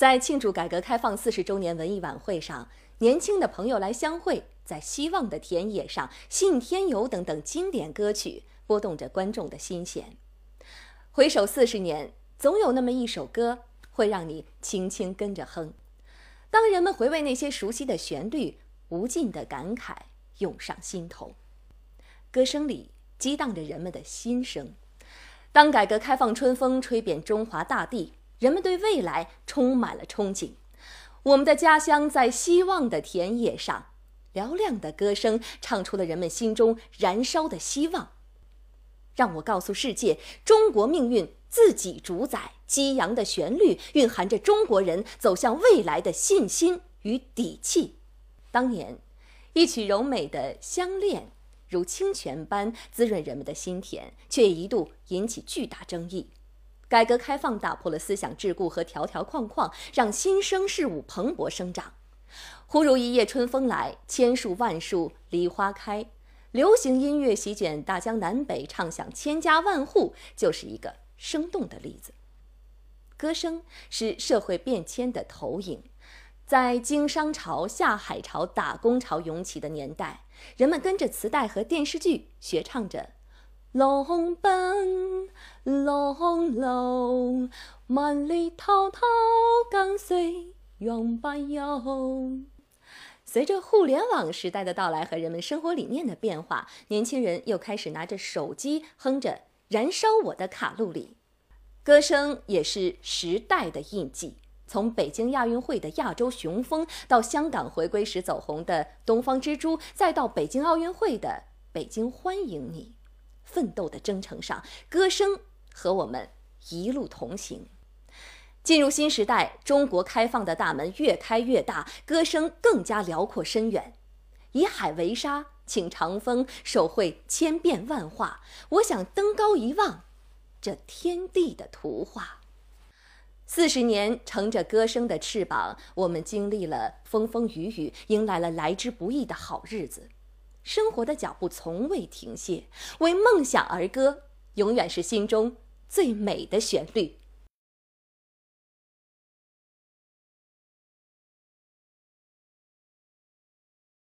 在庆祝改革开放四十周年文艺晚会上，年轻的朋友来相会，在希望的田野上，信天游等等经典歌曲拨动着观众的心弦。回首四十年，总有那么一首歌会让你轻轻跟着哼。当人们回味那些熟悉的旋律，无尽的感慨涌上心头。歌声里激荡着人们的心声。当改革开放春风吹遍中华大地，人们对未来充满了憧憬。我们的家乡在希望的田野上，嘹亮的歌声唱出了人们心中燃烧的希望。让我告诉世界，中国命运自己主宰。激扬的旋律蕴含着中国人走向未来的信心与底气。当年，一曲柔美的《相恋》。如清泉般滋润人们的心田，却一度引起巨大争议。改革开放打破了思想桎梏和条条框框，让新生事物蓬勃生长。忽如一夜春风来，千树万树梨花开。流行音乐席卷大江南北，唱响千家万户，就是一个生动的例子。歌声是社会变迁的投影。在经商潮、下海潮、打工潮涌起的年代，人们跟着磁带和电视剧学唱着：“龙奔龙楼，万里滔滔江水永不休。”随着互联网时代的到来和人们生活理念的变化，年轻人又开始拿着手机哼着《燃烧我的卡路里》，歌声也是时代的印记。从北京亚运会的亚洲雄风，到香港回归时走红的《东方之珠》，再到北京奥运会的《北京欢迎你》，奋斗的征程上，歌声和我们一路同行。进入新时代，中国开放的大门越开越大，歌声更加辽阔深远。以海为沙，请长风手绘千变万化。我想登高一望，这天地的图画。四十年乘着歌声的翅膀，我们经历了风风雨雨，迎来了来之不易的好日子。生活的脚步从未停歇，为梦想而歌，永远是心中最美的旋律。